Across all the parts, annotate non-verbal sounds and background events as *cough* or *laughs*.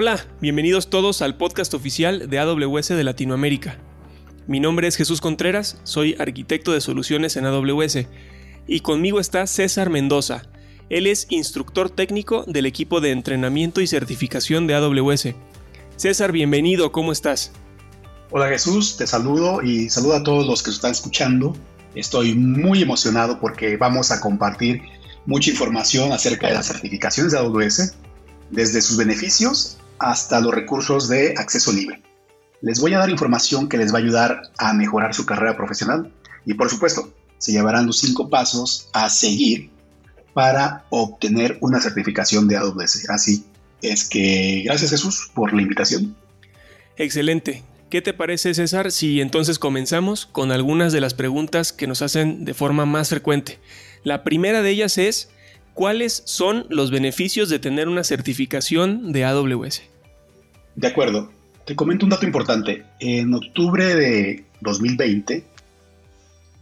Hola, bienvenidos todos al podcast oficial de AWS de Latinoamérica. Mi nombre es Jesús Contreras, soy arquitecto de soluciones en AWS y conmigo está César Mendoza. Él es instructor técnico del equipo de entrenamiento y certificación de AWS. César, bienvenido, ¿cómo estás? Hola Jesús, te saludo y saludo a todos los que están escuchando. Estoy muy emocionado porque vamos a compartir mucha información acerca de las certificaciones de AWS, desde sus beneficios hasta los recursos de acceso libre. Les voy a dar información que les va a ayudar a mejorar su carrera profesional y por supuesto se llevarán los cinco pasos a seguir para obtener una certificación de AWS. Así es que gracias Jesús por la invitación. Excelente. ¿Qué te parece César si entonces comenzamos con algunas de las preguntas que nos hacen de forma más frecuente? La primera de ellas es, ¿cuáles son los beneficios de tener una certificación de AWS? De acuerdo. Te comento un dato importante. En octubre de 2020,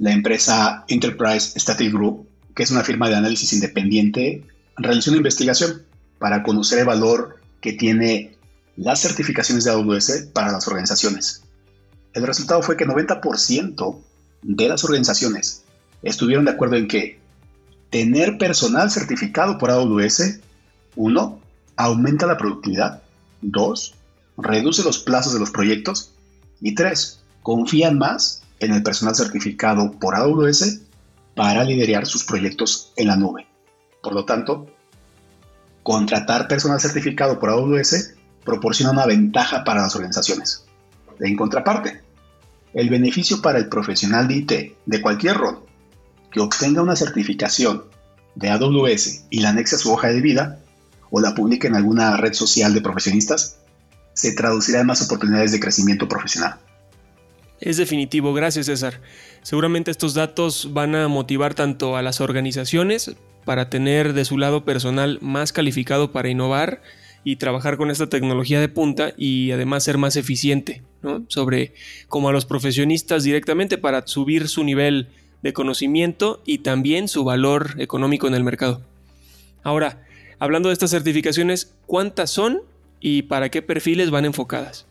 la empresa Enterprise Static Group, que es una firma de análisis independiente, realizó una investigación para conocer el valor que tiene las certificaciones de AWS para las organizaciones. El resultado fue que 90% de las organizaciones estuvieron de acuerdo en que tener personal certificado por AWS, uno, aumenta la productividad, dos, reduce los plazos de los proyectos y tres, confían más en el personal certificado por AWS para liderar sus proyectos en la nube. Por lo tanto, contratar personal certificado por AWS proporciona una ventaja para las organizaciones. En contraparte, el beneficio para el profesional de IT de cualquier rol que obtenga una certificación de AWS y la anexe a su hoja de vida o la publique en alguna red social de profesionistas, se traducirá en más oportunidades de crecimiento profesional. Es definitivo, gracias César. Seguramente estos datos van a motivar tanto a las organizaciones para tener de su lado personal más calificado para innovar y trabajar con esta tecnología de punta y además ser más eficiente, ¿no? Sobre como a los profesionistas directamente para subir su nivel de conocimiento y también su valor económico en el mercado. Ahora, hablando de estas certificaciones, ¿cuántas son y para qué perfiles van enfocadas?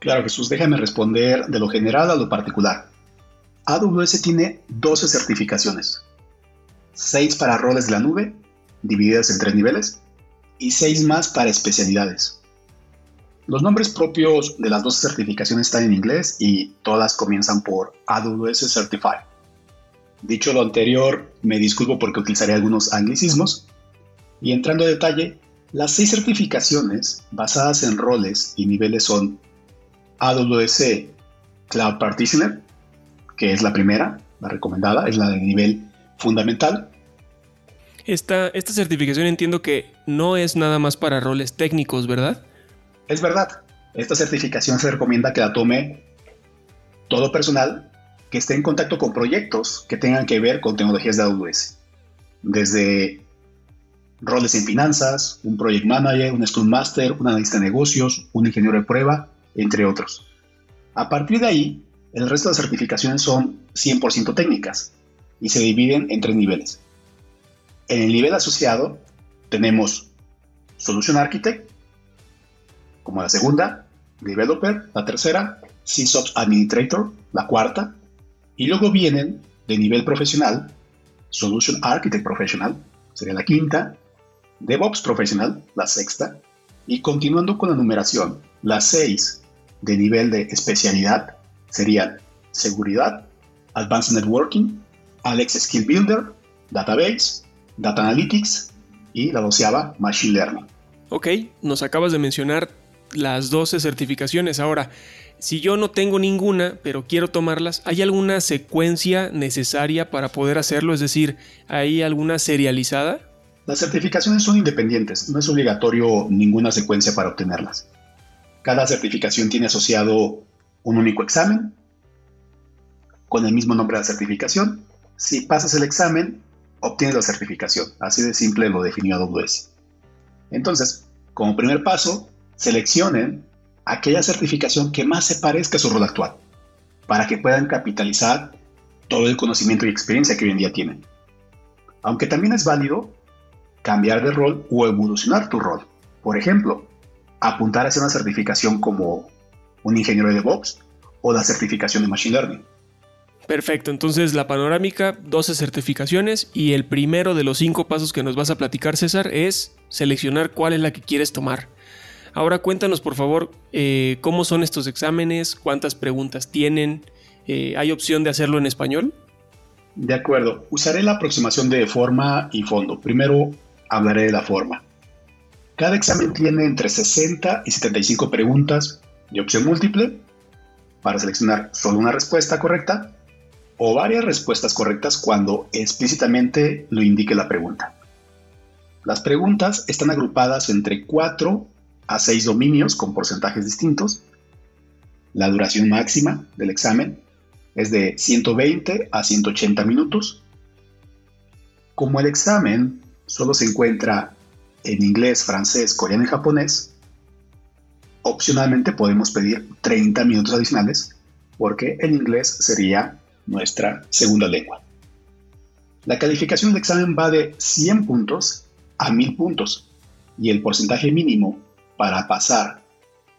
Claro, Jesús, déjame responder de lo general a lo particular. AWS tiene 12 certificaciones, 6 para roles de la nube, divididas en tres niveles, y 6 más para especialidades. Los nombres propios de las 12 certificaciones están en inglés y todas comienzan por AWS Certified. Dicho lo anterior, me disculpo porque utilizaré algunos anglicismos. Y entrando a detalle, las seis certificaciones basadas en roles y niveles son AWS Cloud Partitioner, que es la primera, la recomendada, es la de nivel fundamental. Esta, esta certificación entiendo que no es nada más para roles técnicos, ¿verdad? Es verdad. Esta certificación se recomienda que la tome todo personal que esté en contacto con proyectos que tengan que ver con tecnologías de AWS. Desde roles en finanzas, un project manager, un scrum master, un analista de negocios, un ingeniero de prueba, entre otros. A partir de ahí, el resto de certificaciones son 100% técnicas y se dividen en tres niveles. En el nivel asociado tenemos Solution Architect, como la segunda, Developer, la tercera, SysOps Administrator, la cuarta, y luego vienen de nivel profesional, Solution Architect Professional, sería la quinta, DevOps Professional, la sexta, y continuando con la numeración, las seis de nivel de especialidad serían seguridad, Advanced Networking, Alex Skill Builder, Database, Data Analytics y la doceava Machine Learning. Ok, nos acabas de mencionar las 12 certificaciones. Ahora, si yo no tengo ninguna, pero quiero tomarlas, ¿hay alguna secuencia necesaria para poder hacerlo? Es decir, ¿hay alguna serializada? Las certificaciones son independientes, no es obligatorio ninguna secuencia para obtenerlas. Cada certificación tiene asociado un único examen con el mismo nombre de la certificación. Si pasas el examen, obtienes la certificación. Así de simple lo definió AWS. Entonces, como primer paso, seleccionen aquella certificación que más se parezca a su rol actual, para que puedan capitalizar todo el conocimiento y experiencia que hoy en día tienen. Aunque también es válido cambiar de rol o evolucionar tu rol. Por ejemplo, apuntar hacia una certificación como un ingeniero de DevOps o la certificación de Machine Learning. Perfecto, entonces la panorámica, 12 certificaciones y el primero de los cinco pasos que nos vas a platicar César es seleccionar cuál es la que quieres tomar. Ahora cuéntanos por favor eh, cómo son estos exámenes, cuántas preguntas tienen, eh, ¿hay opción de hacerlo en español? De acuerdo, usaré la aproximación de forma y fondo. Primero hablaré de la forma. Cada examen tiene entre 60 y 75 preguntas de opción múltiple para seleccionar solo una respuesta correcta o varias respuestas correctas cuando explícitamente lo indique la pregunta. Las preguntas están agrupadas entre 4 a 6 dominios con porcentajes distintos. La duración máxima del examen es de 120 a 180 minutos. Como el examen solo se encuentra en inglés, francés, coreano y japonés, opcionalmente podemos pedir 30 minutos adicionales porque el inglés sería nuestra segunda lengua. La calificación del examen va de 100 puntos a 1000 puntos y el porcentaje mínimo para pasar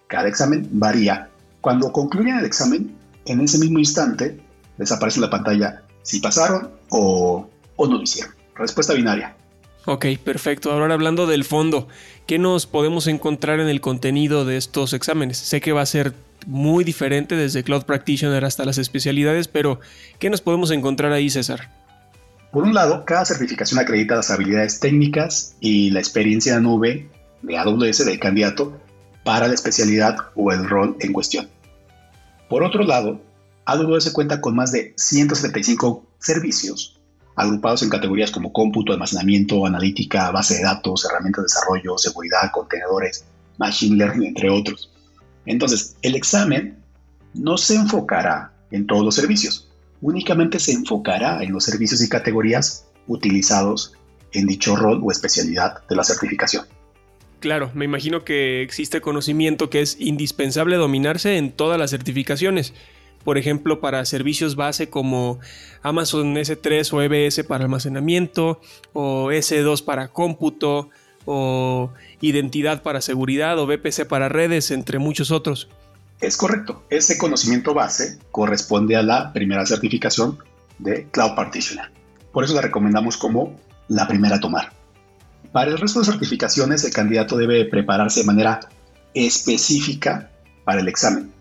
cada examen varía. Cuando concluyen el examen, en ese mismo instante les aparece en la pantalla si pasaron o, o no lo hicieron. Respuesta binaria. Ok, perfecto. Ahora hablando del fondo, ¿qué nos podemos encontrar en el contenido de estos exámenes? Sé que va a ser muy diferente desde Cloud Practitioner hasta las especialidades, pero ¿qué nos podemos encontrar ahí, César? Por un lado, cada certificación acredita las habilidades técnicas y la experiencia en nube de AWS del candidato para la especialidad o el rol en cuestión. Por otro lado, AWS cuenta con más de 175 servicios agrupados en categorías como cómputo, almacenamiento, analítica, base de datos, herramientas de desarrollo, seguridad, contenedores, machine learning, entre otros. Entonces, el examen no se enfocará en todos los servicios, únicamente se enfocará en los servicios y categorías utilizados en dicho rol o especialidad de la certificación. Claro, me imagino que existe conocimiento que es indispensable dominarse en todas las certificaciones. Por ejemplo, para servicios base como Amazon S3 o EBS para almacenamiento, o S2 para cómputo, o identidad para seguridad o VPC para redes, entre muchos otros. Es correcto. Ese conocimiento base corresponde a la primera certificación de Cloud Partitioner. Por eso la recomendamos como la primera a tomar. Para el resto de certificaciones, el candidato debe prepararse de manera específica para el examen.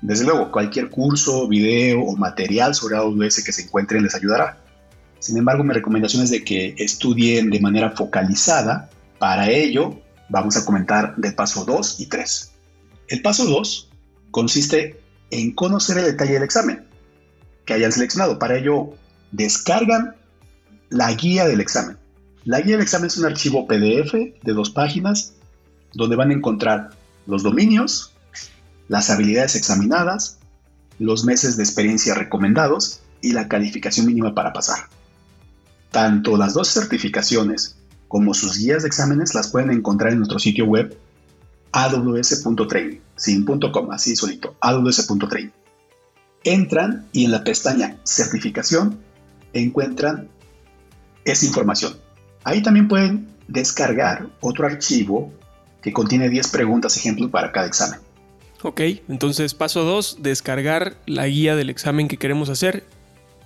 Desde luego, cualquier curso, video o material sobre AWS que se encuentren les ayudará. Sin embargo, mi recomendación es de que estudien de manera focalizada. Para ello, vamos a comentar del paso 2 y 3. El paso 2 consiste en conocer el detalle del examen que hayan seleccionado. Para ello, descargan la guía del examen. La guía del examen es un archivo PDF de dos páginas donde van a encontrar los dominios, las habilidades examinadas, los meses de experiencia recomendados y la calificación mínima para pasar. Tanto las dos certificaciones como sus guías de exámenes las pueden encontrar en nuestro sitio web aws.training, sin punto coma, así solito, aws.training. Entran y en la pestaña certificación encuentran esa información. Ahí también pueden descargar otro archivo que contiene 10 preguntas ejemplo para cada examen. Ok, entonces paso 2, descargar la guía del examen que queremos hacer.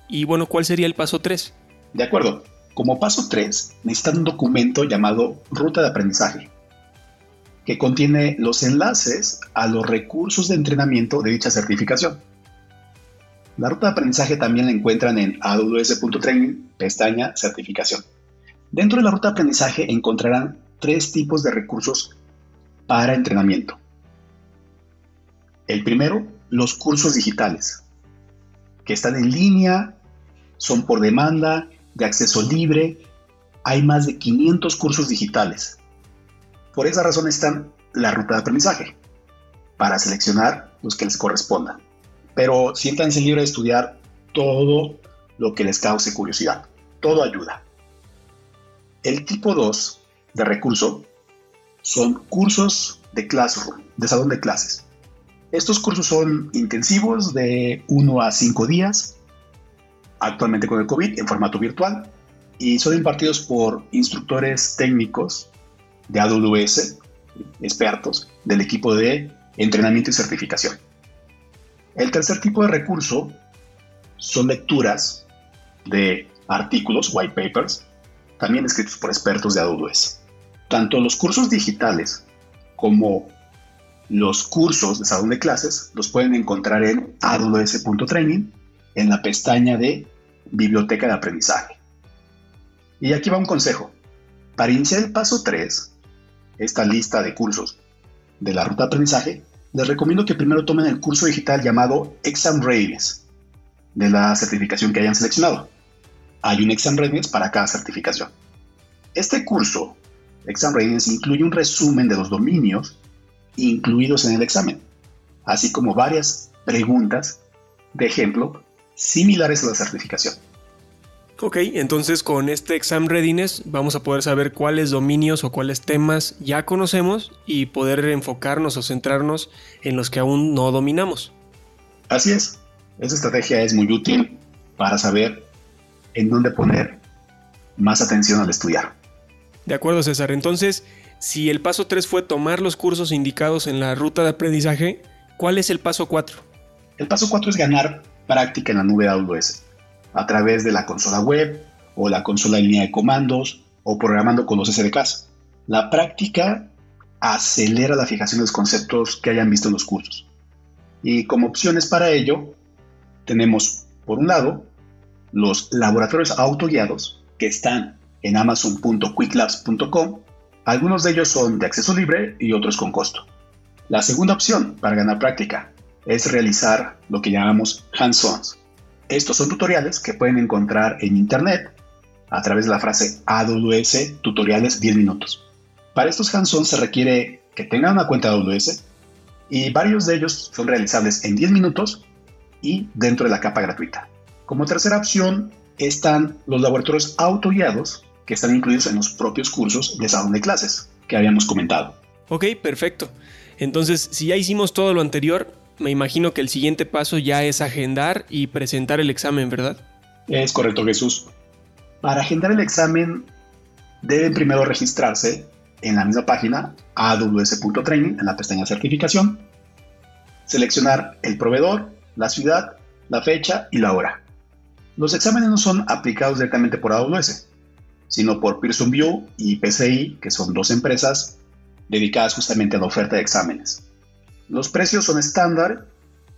Y bueno, ¿cuál sería el paso 3? De acuerdo. Como paso 3, necesitan un documento llamado Ruta de Aprendizaje, que contiene los enlaces a los recursos de entrenamiento de dicha certificación. La ruta de aprendizaje también la encuentran en aws.training, pestaña Certificación. Dentro de la ruta de aprendizaje encontrarán tres tipos de recursos para entrenamiento. El primero, los cursos digitales, que están en línea, son por demanda de acceso libre, hay más de 500 cursos digitales. Por esa razón están la ruta de aprendizaje, para seleccionar los que les correspondan. Pero siéntanse libres de estudiar todo lo que les cause curiosidad. Todo ayuda. El tipo 2 de recurso son cursos de classroom, de salón de clases. Estos cursos son intensivos de 1 a 5 días actualmente con el COVID en formato virtual y son impartidos por instructores técnicos de AWS expertos del equipo de entrenamiento y certificación. El tercer tipo de recurso son lecturas de artículos, white papers, también escritos por expertos de AWS. Tanto los cursos digitales como los cursos de salón de clases los pueden encontrar en aws.training en la pestaña de Biblioteca de Aprendizaje. Y aquí va un consejo. Para iniciar el paso 3, esta lista de cursos de la ruta de aprendizaje, les recomiendo que primero tomen el curso digital llamado Exam Readiness de la certificación que hayan seleccionado. Hay un Exam Readiness para cada certificación. Este curso, Exam Readiness, incluye un resumen de los dominios incluidos en el examen, así como varias preguntas de ejemplo similares a la certificación. Ok, entonces con este exam readiness vamos a poder saber cuáles dominios o cuáles temas ya conocemos y poder enfocarnos o centrarnos en los que aún no dominamos. Así es, esa estrategia es muy útil para saber en dónde poner más atención al estudiar. De acuerdo, César. Entonces, si el paso 3 fue tomar los cursos indicados en la ruta de aprendizaje, ¿cuál es el paso 4? El paso 4 es ganar práctica en la nube AWS a través de la consola web o la consola en línea de comandos o programando con los SDKs. La práctica acelera la fijación de los conceptos que hayan visto en los cursos. Y como opciones para ello, tenemos, por un lado, los laboratorios autoguiados que están en amazon.quicklabs.com. Algunos de ellos son de acceso libre y otros con costo. La segunda opción para ganar práctica es realizar lo que llamamos hands-ons, estos son tutoriales que pueden encontrar en internet a través de la frase AWS tutoriales 10 minutos. Para estos hands se requiere que tengan una cuenta AWS y varios de ellos son realizables en 10 minutos y dentro de la capa gratuita. Como tercera opción están los laboratorios autoguiados que están incluidos en los propios cursos de salón de clases que habíamos comentado. Ok, perfecto. Entonces, si ya hicimos todo lo anterior, me imagino que el siguiente paso ya es agendar y presentar el examen, ¿verdad? Es correcto, Jesús. Para agendar el examen, deben primero registrarse en la misma página aws.training en la pestaña certificación, seleccionar el proveedor, la ciudad, la fecha y la hora. Los exámenes no son aplicados directamente por AWS, sino por Pearson View y PCI, que son dos empresas dedicadas justamente a la oferta de exámenes. Los precios son estándar,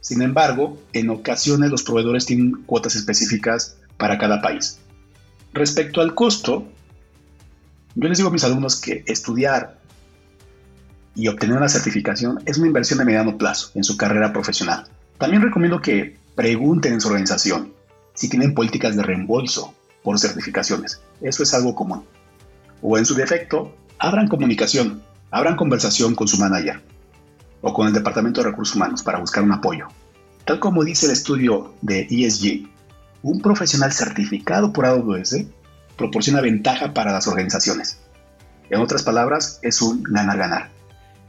sin embargo, en ocasiones los proveedores tienen cuotas específicas para cada país. Respecto al costo, yo les digo a mis alumnos que estudiar y obtener una certificación es una inversión de mediano plazo en su carrera profesional. También recomiendo que pregunten en su organización si tienen políticas de reembolso por certificaciones. Eso es algo común. O en su defecto, abran comunicación, abran conversación con su manager o con el Departamento de Recursos Humanos para buscar un apoyo. Tal como dice el estudio de ESG, un profesional certificado por AWS proporciona ventaja para las organizaciones. En otras palabras, es un ganar-ganar.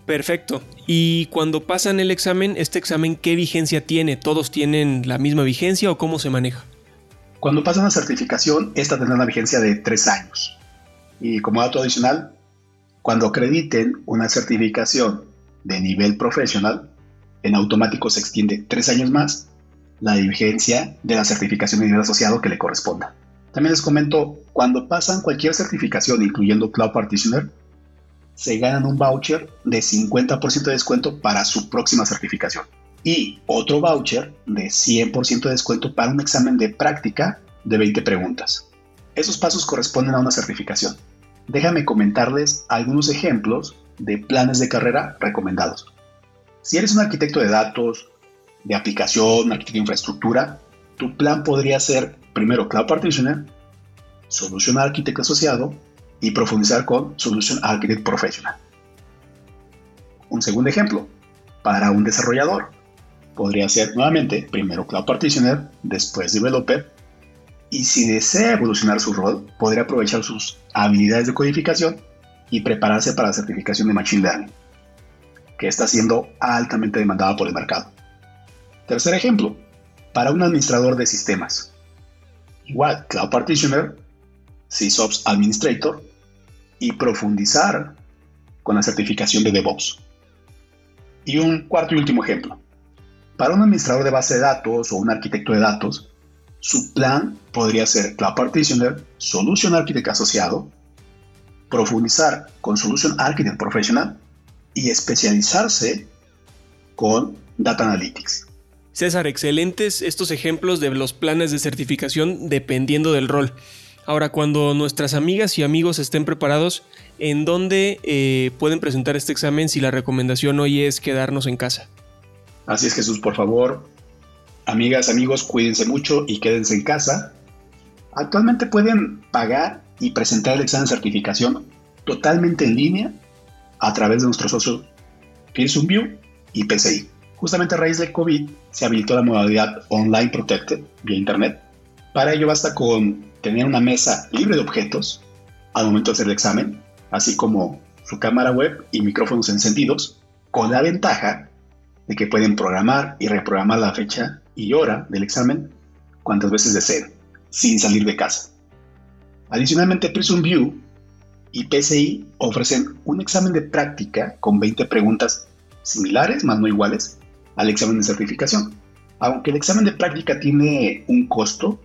Perfecto. Y cuando pasan el examen, ¿este examen qué vigencia tiene? ¿Todos tienen la misma vigencia o cómo se maneja? Cuando pasan la certificación, esta tendrá una vigencia de tres años. Y como dato adicional, cuando acrediten una certificación de nivel profesional, en automático se extiende tres años más la vigencia de la certificación de nivel asociado que le corresponda. También les comento, cuando pasan cualquier certificación, incluyendo Cloud Partitioner, se ganan un voucher de 50% de descuento para su próxima certificación y otro voucher de 100% de descuento para un examen de práctica de 20 preguntas. Esos pasos corresponden a una certificación. Déjame comentarles algunos ejemplos de planes de carrera recomendados. Si eres un arquitecto de datos, de aplicación, arquitecto de infraestructura, tu plan podría ser primero Cloud Partitioner, Solution Architect asociado y profundizar con Solution Architect Professional. Un segundo ejemplo, para un desarrollador, podría ser nuevamente primero Cloud Partitioner, después Developer, y si desea evolucionar su rol, podría aprovechar sus habilidades de codificación y prepararse para la certificación de Machine Learning, que está siendo altamente demandada por el mercado. Tercer ejemplo, para un administrador de sistemas. Igual, Cloud Partitioner, SysOps Administrator y profundizar con la certificación de DevOps. Y un cuarto y último ejemplo. Para un administrador de base de datos o un arquitecto de datos, su plan podría ser Cloud Partitioner, Solution Architect asociado, profundizar con Solution Architect Professional y especializarse con Data Analytics. César, excelentes estos ejemplos de los planes de certificación dependiendo del rol. Ahora, cuando nuestras amigas y amigos estén preparados, ¿en dónde eh, pueden presentar este examen si la recomendación hoy es quedarnos en casa? Así es, Jesús, por favor, amigas, amigos, cuídense mucho y quédense en casa. Actualmente pueden pagar y presentar el examen de certificación totalmente en línea a través de nuestros socios Pearson View y PCI. Justamente a raíz del COVID se habilitó la modalidad Online Protected vía Internet. Para ello basta con tener una mesa libre de objetos al momento de hacer el examen, así como su cámara web y micrófonos encendidos, con la ventaja de que pueden programar y reprogramar la fecha y hora del examen cuantas veces deseen, sin salir de casa. Adicionalmente, Prism View y PCI ofrecen un examen de práctica con 20 preguntas similares, más no iguales, al examen de certificación. Aunque el examen de práctica tiene un costo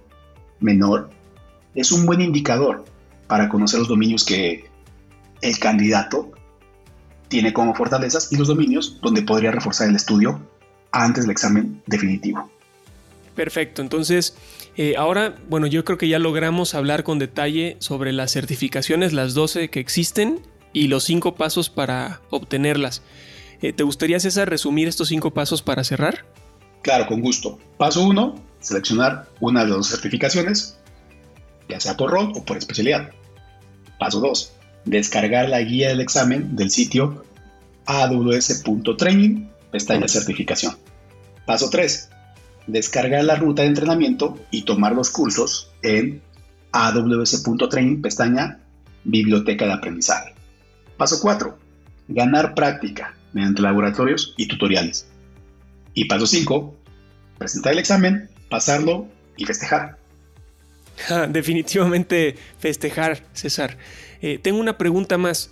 menor, es un buen indicador para conocer los dominios que el candidato tiene como fortalezas y los dominios donde podría reforzar el estudio antes del examen definitivo. Perfecto, entonces eh, ahora, bueno, yo creo que ya logramos hablar con detalle sobre las certificaciones, las 12 que existen y los 5 pasos para obtenerlas. Eh, ¿Te gustaría, César, resumir estos cinco pasos para cerrar? Claro, con gusto. Paso 1, seleccionar una de las dos certificaciones, ya sea por rol o por especialidad. Paso 2, descargar la guía del examen del sitio aws.training, pestaña certificación. Paso 3, descargar la ruta de entrenamiento y tomar los cursos en aws.training, pestaña biblioteca de aprendizaje. Paso 4, ganar práctica mediante laboratorios y tutoriales. Y paso 5, presentar el examen, pasarlo y festejar. *laughs* definitivamente festejar, César. Eh, tengo una pregunta más.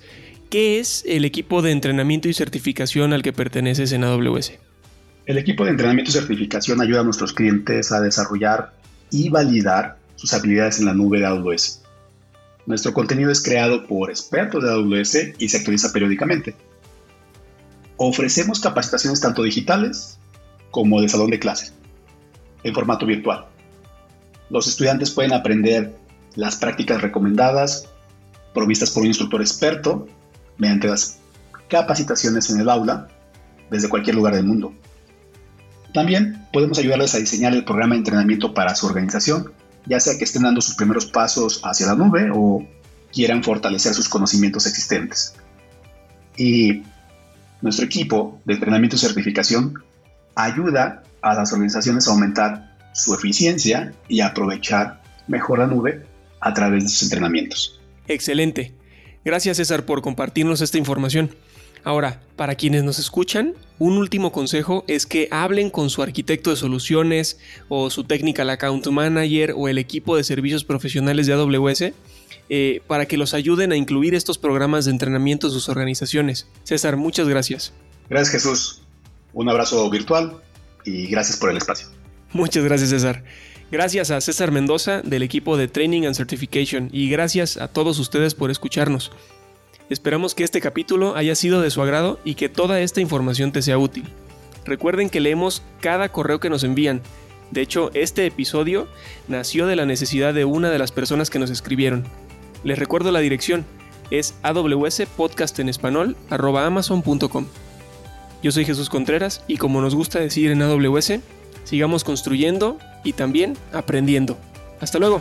¿Qué es el equipo de entrenamiento y certificación al que perteneces en AWS? El equipo de entrenamiento y certificación ayuda a nuestros clientes a desarrollar y validar sus habilidades en la nube de AWS. Nuestro contenido es creado por expertos de AWS y se actualiza periódicamente. Ofrecemos capacitaciones tanto digitales como de salón de clase, en formato virtual. Los estudiantes pueden aprender las prácticas recomendadas, provistas por un instructor experto, mediante las capacitaciones en el aula, desde cualquier lugar del mundo. También podemos ayudarles a diseñar el programa de entrenamiento para su organización, ya sea que estén dando sus primeros pasos hacia la nube o quieran fortalecer sus conocimientos existentes. Y nuestro equipo de entrenamiento y certificación ayuda a las organizaciones a aumentar su eficiencia y aprovechar mejor la nube a través de sus entrenamientos. Excelente. Gracias César por compartirnos esta información. Ahora, para quienes nos escuchan, un último consejo es que hablen con su arquitecto de soluciones o su technical account manager o el equipo de servicios profesionales de AWS eh, para que los ayuden a incluir estos programas de entrenamiento en sus organizaciones. César, muchas gracias. Gracias Jesús. Un abrazo virtual y gracias por el espacio. *laughs* Muchas gracias César. Gracias a César Mendoza del equipo de Training and Certification y gracias a todos ustedes por escucharnos. Esperamos que este capítulo haya sido de su agrado y que toda esta información te sea útil. Recuerden que leemos cada correo que nos envían. De hecho, este episodio nació de la necesidad de una de las personas que nos escribieron. Les recuerdo la dirección, es amazon.com. Yo soy Jesús Contreras y como nos gusta decir en AWS, sigamos construyendo y también aprendiendo. Hasta luego.